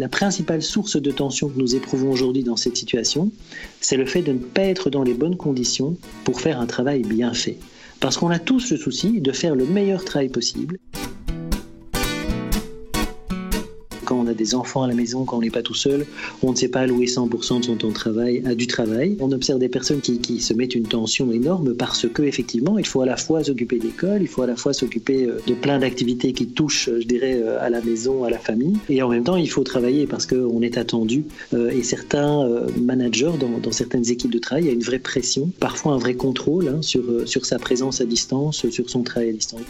La principale source de tension que nous éprouvons aujourd'hui dans cette situation, c'est le fait de ne pas être dans les bonnes conditions pour faire un travail bien fait. Parce qu'on a tous le souci de faire le meilleur travail possible. Des enfants à la maison, quand on n'est pas tout seul, on ne sait pas allouer 100% de son temps de travail à du travail. On observe des personnes qui, se mettent une tension énorme parce que effectivement, il faut à la fois s'occuper d'école, il faut à la fois s'occuper euh, de plein d'activités qui touchent, je dirais, euh, à la maison, à la famille, et en même temps, il faut travailler parce qu'on est attendu. Euh, et certains managers dans, certaines équipes de travail, il y a une vraie pression, parfois un vrai contrôle hein, sur, sur sa présence à distance, sur son travail à distance.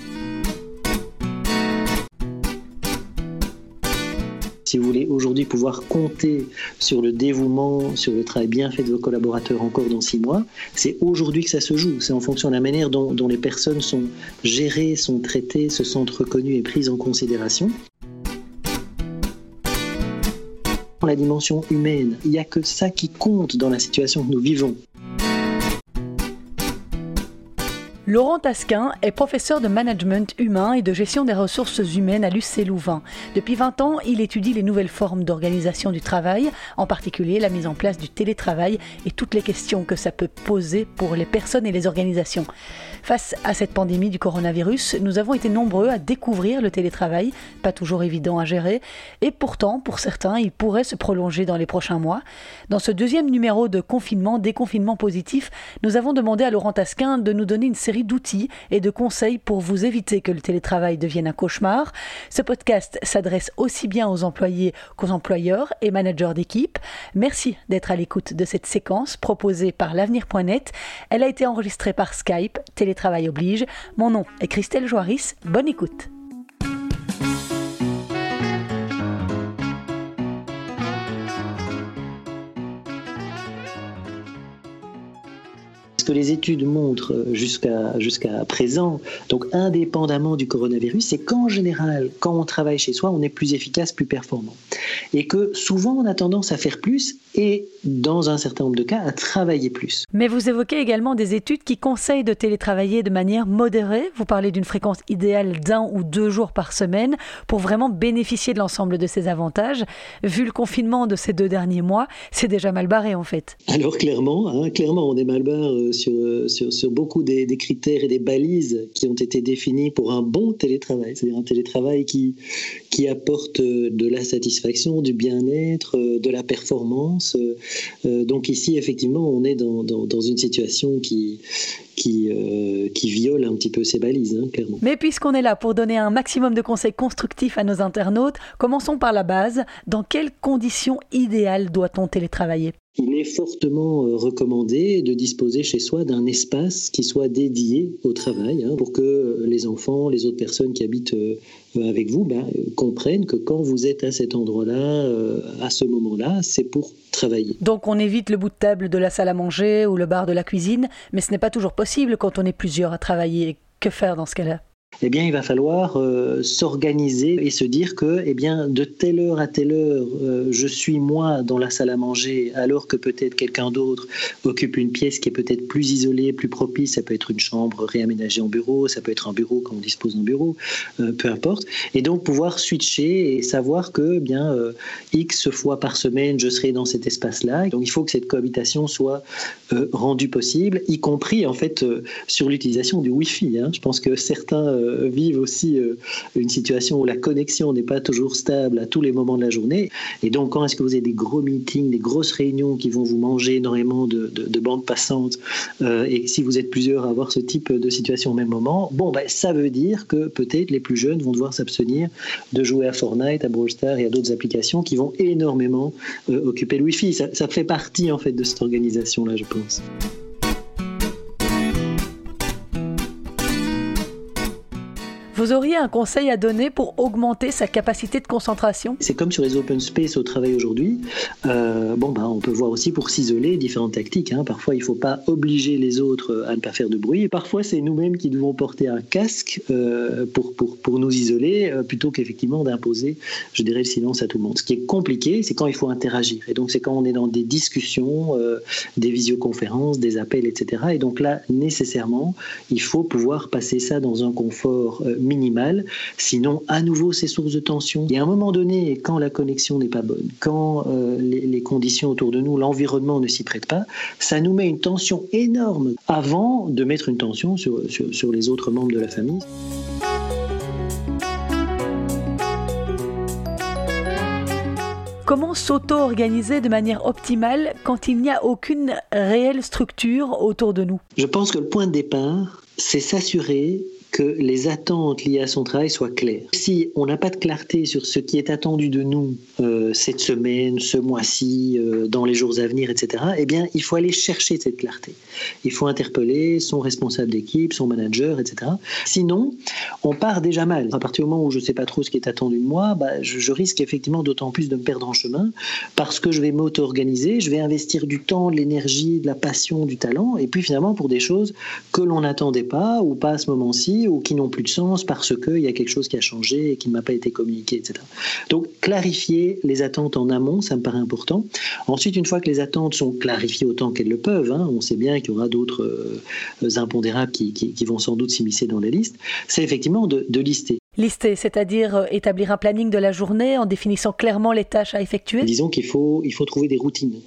Si vous voulez aujourd'hui pouvoir compter sur le dévouement, sur le travail bien fait de vos collaborateurs encore dans six mois, c'est aujourd'hui que ça se joue. C'est en fonction de la manière dont, les personnes sont gérées, sont traitées, se sentent reconnues et prises en considération. La dimension humaine, il n'y a que ça qui compte dans la situation que nous vivons. Laurent Tasquin est professeur de management humain et de gestion des ressources humaines à l'UC Louvain. Depuis 20 ans, il étudie les nouvelles formes d'organisation du travail, en particulier la mise en place du télétravail et toutes les questions que ça peut poser pour les personnes et les organisations. Face à cette pandémie du coronavirus, nous avons été nombreux à découvrir le télétravail, pas toujours évident à gérer, et pourtant, pour certains, il pourrait se prolonger dans les prochains mois. Dans ce deuxième numéro de confinement, déconfinement positif, nous avons demandé à Laurent Tasquin de nous donner une série d'outils et de conseils pour vous éviter que le télétravail devienne un cauchemar. Ce podcast s'adresse aussi bien aux employés qu'aux employeurs et managers d'équipe. Merci d'être à l'écoute de cette séquence proposée par l'avenir.net. Elle a été enregistrée par Skype, télétravail oblige. Mon nom est Christelle Joaris. Bonne écoute. Que les études montrent jusqu'à jusqu'à présent, donc indépendamment du coronavirus, c'est qu'en général, quand on travaille chez soi, on est plus efficace, plus performant. Et que souvent, on a tendance à faire plus et, dans un certain nombre de cas, à travailler plus. Mais vous évoquez également des études qui conseillent de télétravailler de manière modérée. Vous parlez d'une fréquence idéale d'un ou deux jours par semaine pour vraiment bénéficier de l'ensemble de ces avantages. Vu le confinement de ces deux derniers mois, c'est déjà mal barré en fait. Alors clairement, hein, clairement, on est mal barré sur, sur, beaucoup des, critères et des balises qui ont été définis pour un bon télétravail, c'est-à-dire un télétravail qui, qui apporte de la satisfaction, du bien-être, de la performance. Euh, donc ici, effectivement, on est dans, dans, une situation qui, qui, euh, qui, viole un petit peu ces balises, hein, clairement. Mais puisqu'on est là pour donner un maximum de conseils constructifs à nos internautes, commençons par la base. Dans quelles conditions idéales doit-on télétravailler? Il est fortement euh, recommandé de disposer chez soi d'un espace qui soit dédié au travail hein, pour que les enfants, les autres personnes qui habitent euh, avec vous ben, comprennent que quand vous êtes à cet endroit-là, euh, à ce moment-là, c'est pour travailler. Donc on évite le bout de table de la salle à manger ou le bar de la cuisine, mais ce n'est pas toujours possible quand on est plusieurs à travailler. Que faire dans ce cas-là? Eh bien, il va falloir euh, s'organiser et se dire que, eh bien, de telle heure à telle heure, euh, je suis moi dans la salle à manger, alors que peut-être quelqu'un d'autre occupe une pièce qui est peut-être plus isolée, plus propice. Ça peut être une chambre réaménagée en bureau, ça peut être un bureau quand on dispose d'un bureau, euh, peu importe. Et donc pouvoir switcher et savoir que, eh bien, x fois par semaine, je serai dans cet espace-là. Donc, il faut que cette cohabitation soit rendue possible, y compris en fait sur l'utilisation du Wi-Fi. Hein. Je pense que certains vivent aussi euh, une situation où la connexion n'est pas toujours stable à tous les moments de la journée. Et donc, quand est-ce que vous avez des gros meetings, des grosses réunions qui vont vous manger énormément de, bandes passantes, euh, et si vous êtes plusieurs à avoir ce type de situation au même moment, bon, ben, ça veut dire que peut-être les plus jeunes vont devoir s'abstenir de jouer à Fortnite, à Brawl Stars et à d'autres applications qui vont énormément occuper le Wi-Fi. Ça, ça fait partie en fait de cette organisation-là, je pense. Vous auriez un conseil à donner pour augmenter sa capacité de concentration? C'est comme sur les open space au travail aujourd'hui. Euh, bon, bah, on peut voir aussi pour s'isoler différentes tactiques. Hein. Parfois, il ne faut pas obliger les autres à ne pas faire de bruit. Et parfois, c'est nous-mêmes qui devons porter un casque euh, pour, pour, pour, nous isoler euh, plutôt qu'effectivement d'imposer, je dirais, le silence à tout le monde. Ce qui est compliqué, c'est quand il faut interagir. Et donc, c'est quand on est dans des discussions, des visioconférences, des appels, etc. Et donc là, nécessairement, il faut pouvoir passer ça dans un confort minimale. Sinon, à nouveau, ces sources de tension. Et à un moment donné, quand la connexion n'est pas bonne, quand les, conditions autour de nous, l'environnement ne s'y prête pas, ça nous met une tension énorme avant de mettre une tension sur, sur les autres membres de la famille. Comment s'auto-organiser de manière optimale quand il n'y a aucune réelle structure autour de nous? Je pense que le point de départ, c'est s'assurer que les attentes liées à son travail soient claires. Si on n'a pas de clarté sur ce qui est attendu de nous euh, cette semaine, ce mois-ci, euh, dans les jours à venir, etc., eh bien, il faut aller chercher cette clarté. Il faut interpeller son responsable d'équipe, son manager, etc. Sinon, on part déjà mal. À partir du moment où je ne sais pas trop ce qui est attendu de moi, bah, je, je, risque effectivement d'autant plus de me perdre en chemin parce que je vais m'auto-organiser, je vais investir du temps, de l'énergie, de la passion, du talent, et puis finalement pour des choses que l'on n'attendait pas ou pas à ce moment-ci ou qui n'ont plus de sens parce qu'il y a quelque chose qui a changé et qui ne m'a pas été communiqué, etc. Donc clarifier les attentes en amont, ça me paraît important. Ensuite, une fois que les attentes sont clarifiées autant qu'elles le peuvent, hein, on sait bien qu'il y aura d'autres euh, impondérables qui, vont sans doute s'immiscer dans la liste, c'est effectivement de, lister. Lister, c'est-à-dire euh, établir un planning de la journée en définissant clairement les tâches à effectuer Disons qu'il faut, il faut trouver des routines.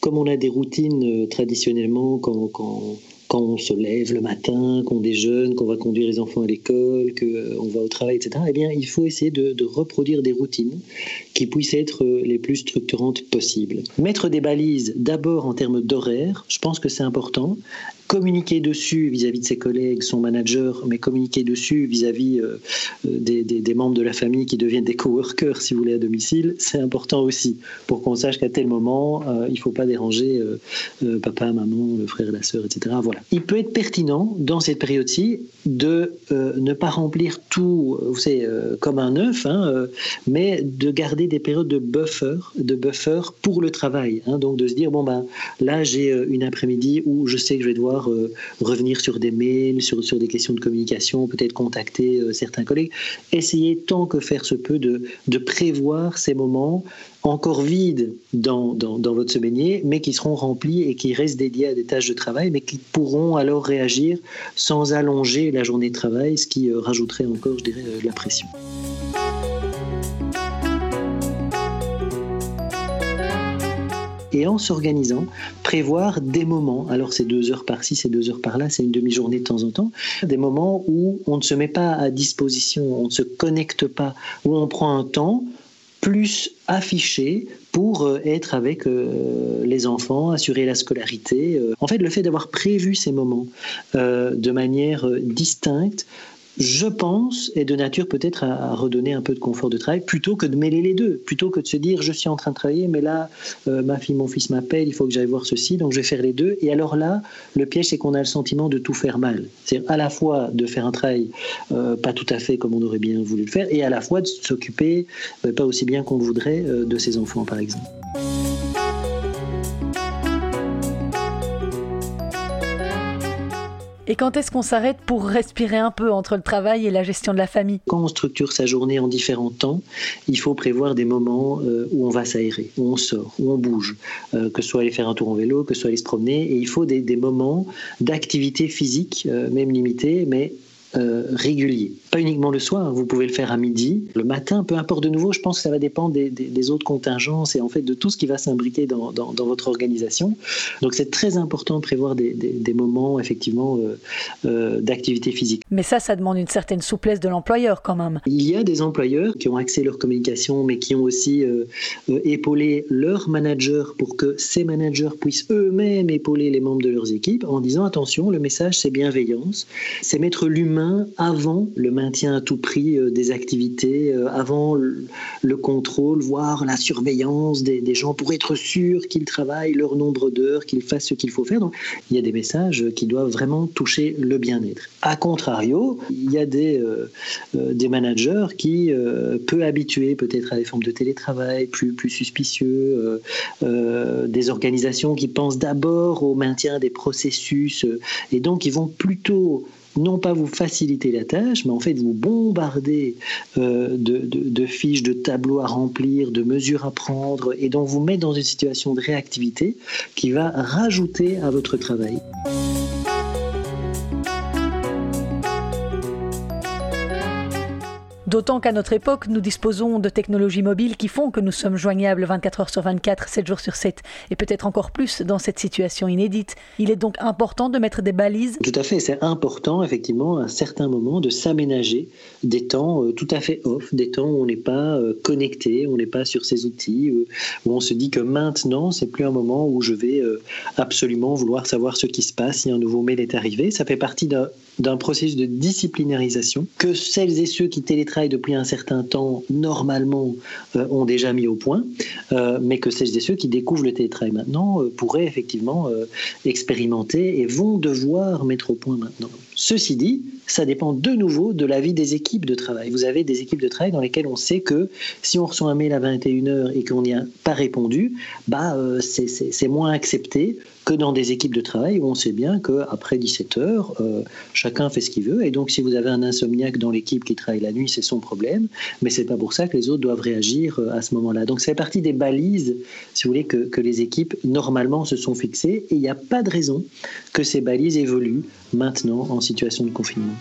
Comme on a des routines euh, traditionnellement quand, quand, quand on se lève le matin, qu'on déjeune, qu'on va conduire les enfants à l'école, qu'on euh, va au travail, etc., eh bien, il faut essayer de, de, reproduire des routines qui puissent être euh, les plus structurantes possibles. Mettre des balises d'abord en termes d'horaire, je pense que c'est important, communiquer dessus vis-à-vis de ses collègues, son manager, mais communiquer dessus vis-à-vis euh, euh, des, membres de la famille qui deviennent des coworkers, si vous voulez, à domicile, c'est important aussi pour qu'on sache qu'à tel moment, euh, il ne faut pas déranger papa, maman, le frère, la sœur, etc. Voilà. Il peut être pertinent dans cette période-ci de ne pas remplir tout, vous savez, comme un œuf, hein, mais de garder des périodes de buffer, de buffer pour le travail. Hein. donc de se dire bon ben là j'ai une après-midi où je sais que je vais devoir euh, revenir sur des mails, sur, sur des questions de communication, peut-être contacter euh, certains collègues. Essayez tant que faire se peut de, de prévoir ces moments encore vides dans, dans, dans, votre semainier, mais qui seront remplis et qui restent dédiés à des tâches de travail, mais qui pourront alors réagir sans allonger la journée de travail, ce qui euh, rajouterait encore, je dirais, de la pression. Et en s'organisant, prévoir des moments. Alors c'est deux heures par-ci, c'est deux heures par-là, c'est une demi-journée de temps en temps. Des moments où on ne se met pas à disposition, on ne se connecte pas, où on prend un temps plus affiché pour euh, être avec euh, les enfants, assurer la scolarité. Euh. En fait, le fait d'avoir prévu ces moments de manière distincte je pense, est de nature peut-être à, redonner un peu de confort de travail, plutôt que de mêler les deux, plutôt que de se dire je suis en train de travailler, mais là, euh, ma fille, mon fils m'appelle, il faut que j'aille voir ceci, donc je vais faire les deux. Et alors là, le piège, c'est qu'on a le sentiment de tout faire mal. C'est à la fois de faire un travail euh, pas tout à fait comme on aurait bien voulu le faire, et à la fois de s'occuper euh, pas aussi bien qu'on voudrait de ses enfants, par exemple. Et quand est-ce qu'on s'arrête pour respirer un peu entre le travail et la gestion de la famille? Quand on structure sa journée en différents temps, il faut prévoir des moments euh, où on va s'aérer, où on sort, où on bouge, euh, que ce soit aller faire un tour en vélo, que ce soit aller se promener. Et il faut des, moments d'activité physique, euh, même limitée, mais euh, régulier. Pas uniquement le soir, vous pouvez le faire à midi, le matin, peu importe de nouveau, je pense que ça va dépendre des, autres contingences et en fait de tout ce qui va s'imbriquer dans, votre organisation. Donc c'est très important de prévoir des, moments effectivement euh, euh, d'activité physique. Mais ça, ça demande une certaine souplesse de l'employeur quand même. Il y a des employeurs qui ont axé leur communication mais qui ont aussi épaulé leurs managers pour que ces managers puissent eux-mêmes épauler les membres de leurs équipes en disant attention, le message c'est bienveillance, c'est mettre l'humain avant le maintien à tout prix euh, des activités, euh, avant le, contrôle, voire la surveillance des, gens pour être sûr qu'ils travaillent leur nombre d'heures, qu'ils fassent ce qu'il faut faire. Donc, il y a des messages qui doivent vraiment toucher le bien-être. A contrario, il y a des, euh, des managers qui, peu habitués peut-être à des formes de télétravail, plus, plus suspicieux, des organisations qui pensent d'abord au maintien des processus et donc ils vont plutôt non pas vous faciliter la tâche, mais en fait vous bombarder euh, de, fiches, de tableaux à remplir, de mesures à prendre, et donc vous mettre dans une situation de réactivité qui va rajouter à votre travail. D'autant qu'à notre époque, nous disposons de technologies mobiles qui font que nous sommes joignables 24 heures sur 24, 7 jours sur 7, et peut-être encore plus dans cette situation inédite. Il est donc important de mettre des balises. Tout à fait, c'est important effectivement à un certain moment de s'aménager des temps euh, tout à fait off, des temps où on n'est pas euh, connecté, on n'est pas sur ces outils, euh, où on se dit que maintenant, c'est plus un moment où je vais absolument vouloir savoir ce qui se passe si un nouveau mail est arrivé. Ça fait partie d'un processus de disciplinarisation que celles et ceux qui télétravaillent depuis un certain temps, normalement, ont déjà mis au point, mais que celles et ceux qui découvrent le télétravail maintenant pourraient effectivement expérimenter et vont devoir mettre au point maintenant. Ceci dit, ça dépend de nouveau de la vie des équipes de travail. Vous avez des équipes de travail dans lesquelles on sait que si on reçoit un mail à 21h et qu'on n'y a pas répondu, bah, euh, c'est moins accepté que dans des équipes de travail où on sait bien qu'après 17h, euh, chacun fait ce qu'il veut. Et donc, si vous avez un insomniaque dans l'équipe qui travaille la nuit, c'est son problème. Mais c'est pas pour ça que les autres doivent réagir euh, à ce moment-là. Donc, c'est partie des balises, si vous voulez, que, que les équipes, normalement, se sont fixées. Et il n'y a pas de raison que ces balises évoluent maintenant en situation de confinement.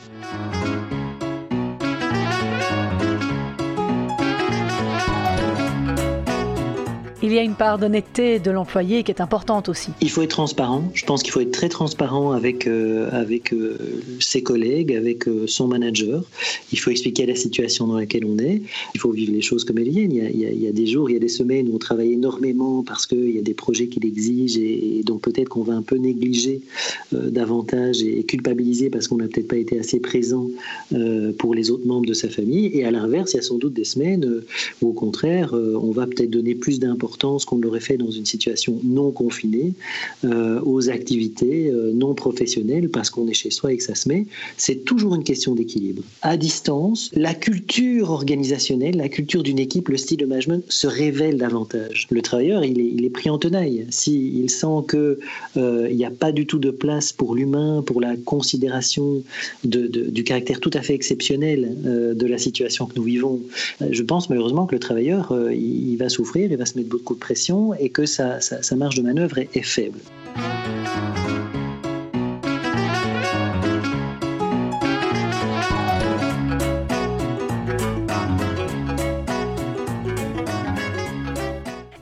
Il y a une part d'honnêteté de l'employé qui est importante aussi. Il faut être transparent. Je pense qu'il faut être très transparent avec, euh, euh, ses collègues, avec euh, son manager. Il faut expliquer la situation dans laquelle on est. Il faut vivre les choses comme elles viennent. Il y a, il y a, des jours, il y a des semaines où on travaille énormément parce qu'il y a des projets qui l'exigent et, donc peut-être qu'on va un peu négliger davantage et culpabiliser parce qu'on n'a peut-être pas été assez présent pour les autres membres de sa famille. Et à l'inverse, il y a sans doute des semaines où au contraire, on va peut-être donner plus d'importance qu'on l'aurait fait dans une situation non confinée euh, aux activités euh, non professionnelles parce qu'on est chez soi et que ça se met. C'est toujours une question d'équilibre. À distance, la culture organisationnelle, la culture d'une équipe, le style de management se révèle davantage. Le travailleur, il est, pris en tenaille. S'il sent qu'il euh, n'y a pas du tout de place pour l'humain, pour la considération du caractère tout à fait exceptionnel de la situation que nous vivons, je pense malheureusement que le travailleur, il, va souffrir, il va se mettre de pression et que sa, marge de manœuvre est faible.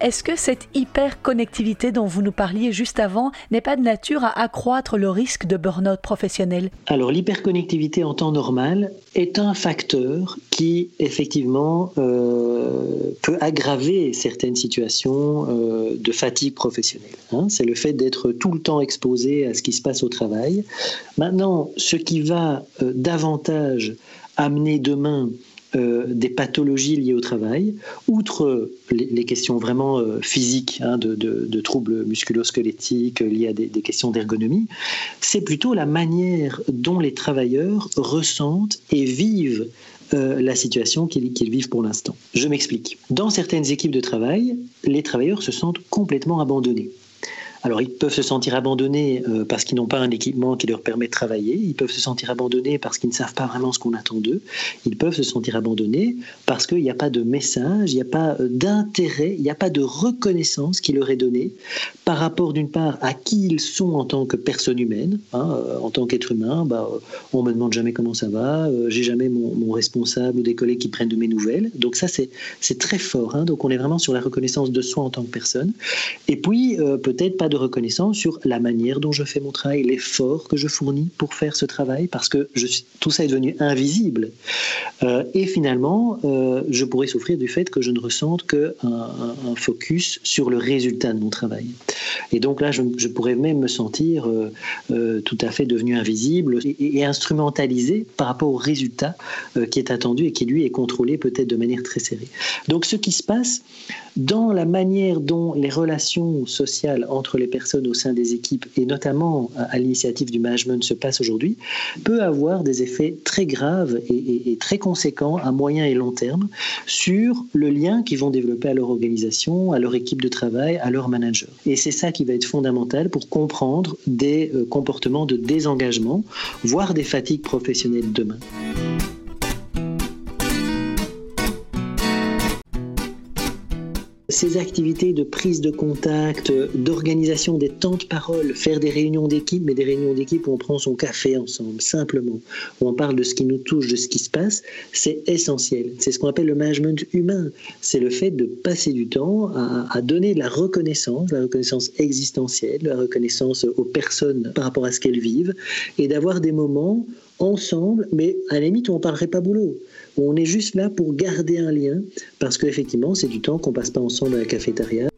Est-ce que cette hyper-connectivité dont vous nous parliez juste avant n'est pas de nature à accroître le risque de burn-out professionnel Alors l'hyperconnectivité en temps normal est un facteur qui effectivement euh, peut aggraver certaines situations euh, de fatigue professionnelle. Hein. C'est le fait d'être tout le temps exposé à ce qui se passe au travail. Maintenant, ce qui va euh, davantage amener demain euh, des pathologies liées au travail, outre les, questions vraiment euh, physiques hein, de, troubles musculo-squelettiques liés à des, questions d'ergonomie, c'est plutôt la manière dont les travailleurs ressentent et vivent euh, la situation qu'ils vivent pour l'instant. Je m'explique. Dans certaines équipes de travail, les travailleurs se sentent complètement abandonnés. Alors ils peuvent se sentir abandonnés euh, parce qu'ils n'ont pas un équipement qui leur permet de travailler, ils peuvent se sentir abandonnés parce qu'ils ne savent pas vraiment ce qu'on attend d'eux, ils peuvent se sentir abandonnés parce qu'il n'y a pas de message, il n'y a pas euh, d'intérêt, il n'y a pas de reconnaissance qui leur est donnée par rapport d'une part à qui ils sont en tant que personne humaine, hein, euh, en tant qu'être humain, bah, on me demande jamais comment ça va, j'ai jamais mon, responsable ou des collègues qui prennent de mes nouvelles, donc ça c'est très fort, hein. donc on est vraiment sur la reconnaissance de soi en tant que personne, et puis peut-être pas de reconnaissance sur la manière dont je fais mon travail, l'effort que je fournis pour faire ce travail, parce que je tout ça est devenu invisible. Euh, et finalement, euh, je pourrais souffrir du fait que je ne ressente qu'un un, focus sur le résultat de mon travail. Et donc là, je, pourrais même me sentir euh, tout à fait devenu invisible et, et, instrumentalisé par rapport au résultat qui est attendu et qui, lui, est contrôlé peut-être de manière très serrée. Donc ce qui se passe dans la manière dont les relations sociales entre les personnes au sein des équipes, et notamment à l'initiative du management se passe aujourd'hui, peut avoir des effets très graves et, très conséquents à moyen et long terme sur le lien qu'ils vont développer à leur organisation, à leur équipe de travail, à leur manager. Et c'est ça qui va être fondamental pour comprendre des euh, comportements de désengagement, voire des fatigues professionnelles demain. Ces activités de prise de contact, d'organisation des temps de parole, faire des réunions d'équipe, mais des réunions d'équipe où on prend son café ensemble, simplement, où on parle de ce qui nous touche, de ce qui se passe, c'est essentiel. C'est ce qu'on appelle le management humain. C'est le fait de passer du temps à, donner de la reconnaissance, la reconnaissance existentielle, la reconnaissance aux personnes par rapport à ce qu'elles vivent, et d'avoir des moments ensemble, mais à la limite où on ne parlerait pas boulot. On est juste là pour garder un lien, parce qu'effectivement, c'est du temps qu'on passe pas ensemble à la cafétéria.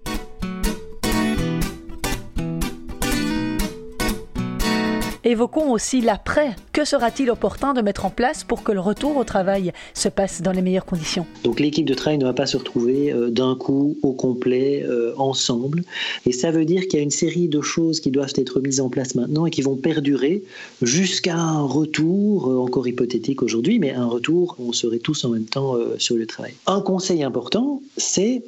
Évoquons aussi l'après. Que sera-t-il opportun de mettre en place pour que le retour au travail se passe dans les meilleures conditions? Donc l'équipe de travail ne va pas se retrouver euh, d'un coup au complet euh, ensemble. Et ça veut dire qu'il y a une série de choses qui doivent être mises en place maintenant et qui vont perdurer jusqu'à un retour, euh, encore hypothétique aujourd'hui, mais un retour où on serait tous en même temps sur le travail. Un conseil important, c'est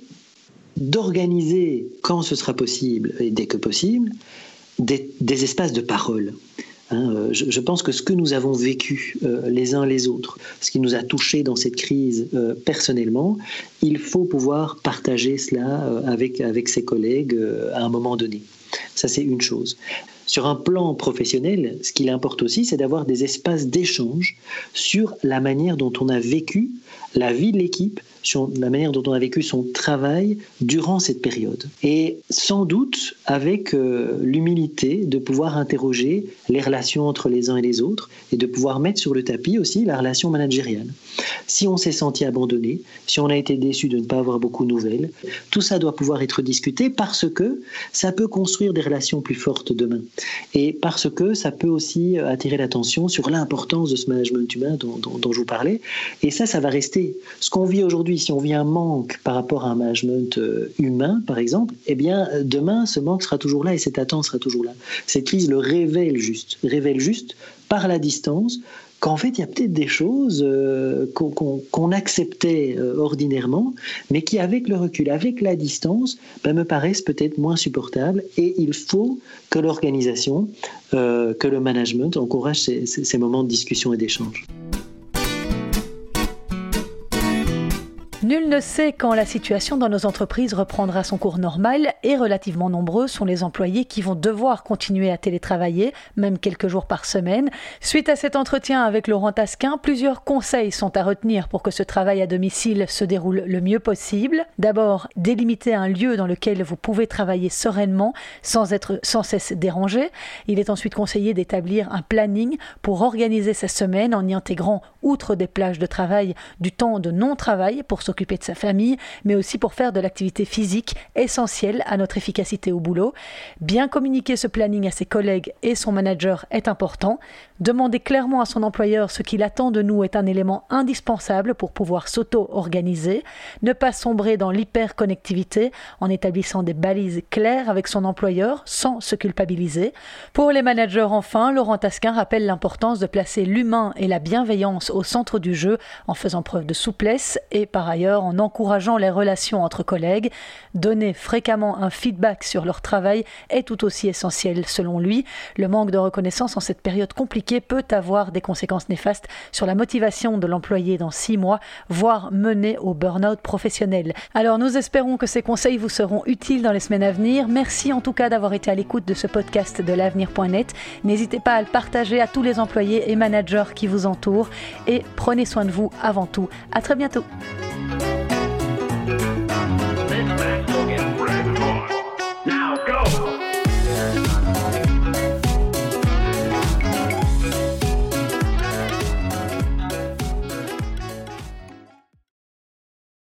d'organiser quand ce sera possible et dès que possible des, espaces de parole. Hein, euh, je, pense que ce que nous avons vécu euh, les uns les autres, ce qui nous a touchés dans cette crise euh, personnellement, il faut pouvoir partager cela avec ses collègues à un moment donné. Ça, c'est une chose. Sur un plan professionnel, ce qu'il importe aussi, c'est d'avoir des espaces d'échange sur la manière dont on a vécu la vie de l'équipe, sur la manière dont on a vécu son travail durant cette période. Et sans doute avec euh, l'humilité de pouvoir interroger les relations entre les uns et les autres et de pouvoir mettre sur le tapis aussi la relation managériale. Si on s'est senti abandonné, si on a été déçu de ne pas avoir beaucoup de nouvelles, tout ça doit pouvoir être discuté parce que ça peut construire des relations plus fortes demain. Et parce que ça peut aussi attirer l'attention sur l'importance de ce management humain dont, dont je vous parlais. Et ça, ça va rester. Ce qu'on vit aujourd'hui, si on vit un manque par rapport à un management euh, humain, par exemple, eh bien, euh, demain, ce manque sera toujours là et cette attente sera toujours là. Cette crise le révèle juste, révèle juste par la distance qu'en fait, il y a peut-être des choses euh, qu'on acceptait ordinairement, mais qui, avec le recul, avec la distance, ben, me paraissent peut-être moins supportables. Et il faut que l'organisation, que le management encourage ces moments de discussion et d'échange. Nul ne sait quand la situation dans nos entreprises reprendra son cours normal et relativement nombreux sont les employés qui vont devoir continuer à télétravailler, même quelques jours par semaine. Suite à cet entretien avec Laurent Tasquin, plusieurs conseils sont à retenir pour que ce travail à domicile se déroule le mieux possible. D'abord, délimiter un lieu dans lequel vous pouvez travailler sereinement sans être sans cesse dérangé. Il est ensuite conseillé d'établir un planning pour organiser sa semaine en y intégrant, outre des plages de travail, du temps de non-travail pour se s'occuper de sa famille, mais aussi pour faire de l'activité physique essentielle à notre efficacité au boulot. Bien communiquer ce planning à ses collègues et son manager est important. Demander clairement à son employeur ce qu'il attend de nous est un élément indispensable pour pouvoir s'auto-organiser. Ne pas sombrer dans l'hyperconnectivité en établissant des balises claires avec son employeur sans se culpabiliser. Pour les managers enfin, Laurent Tasquin rappelle l'importance de placer l'humain et la bienveillance au centre du jeu en faisant preuve de souplesse et par ailleurs en encourageant les relations entre collègues. Donner fréquemment un feedback sur leur travail est tout aussi essentiel selon lui. Le manque de reconnaissance en cette période compliquée peut avoir des conséquences néfastes sur la motivation de l'employé dans six mois, voire mener au burn-out professionnel. Alors nous espérons que ces conseils vous seront utiles dans les semaines à venir. Merci en tout cas d'avoir été à l'écoute de ce podcast de l'avenir.net. N'hésitez pas à le partager à tous les employés et managers qui vous entourent et prenez soin de vous avant tout. À très bientôt.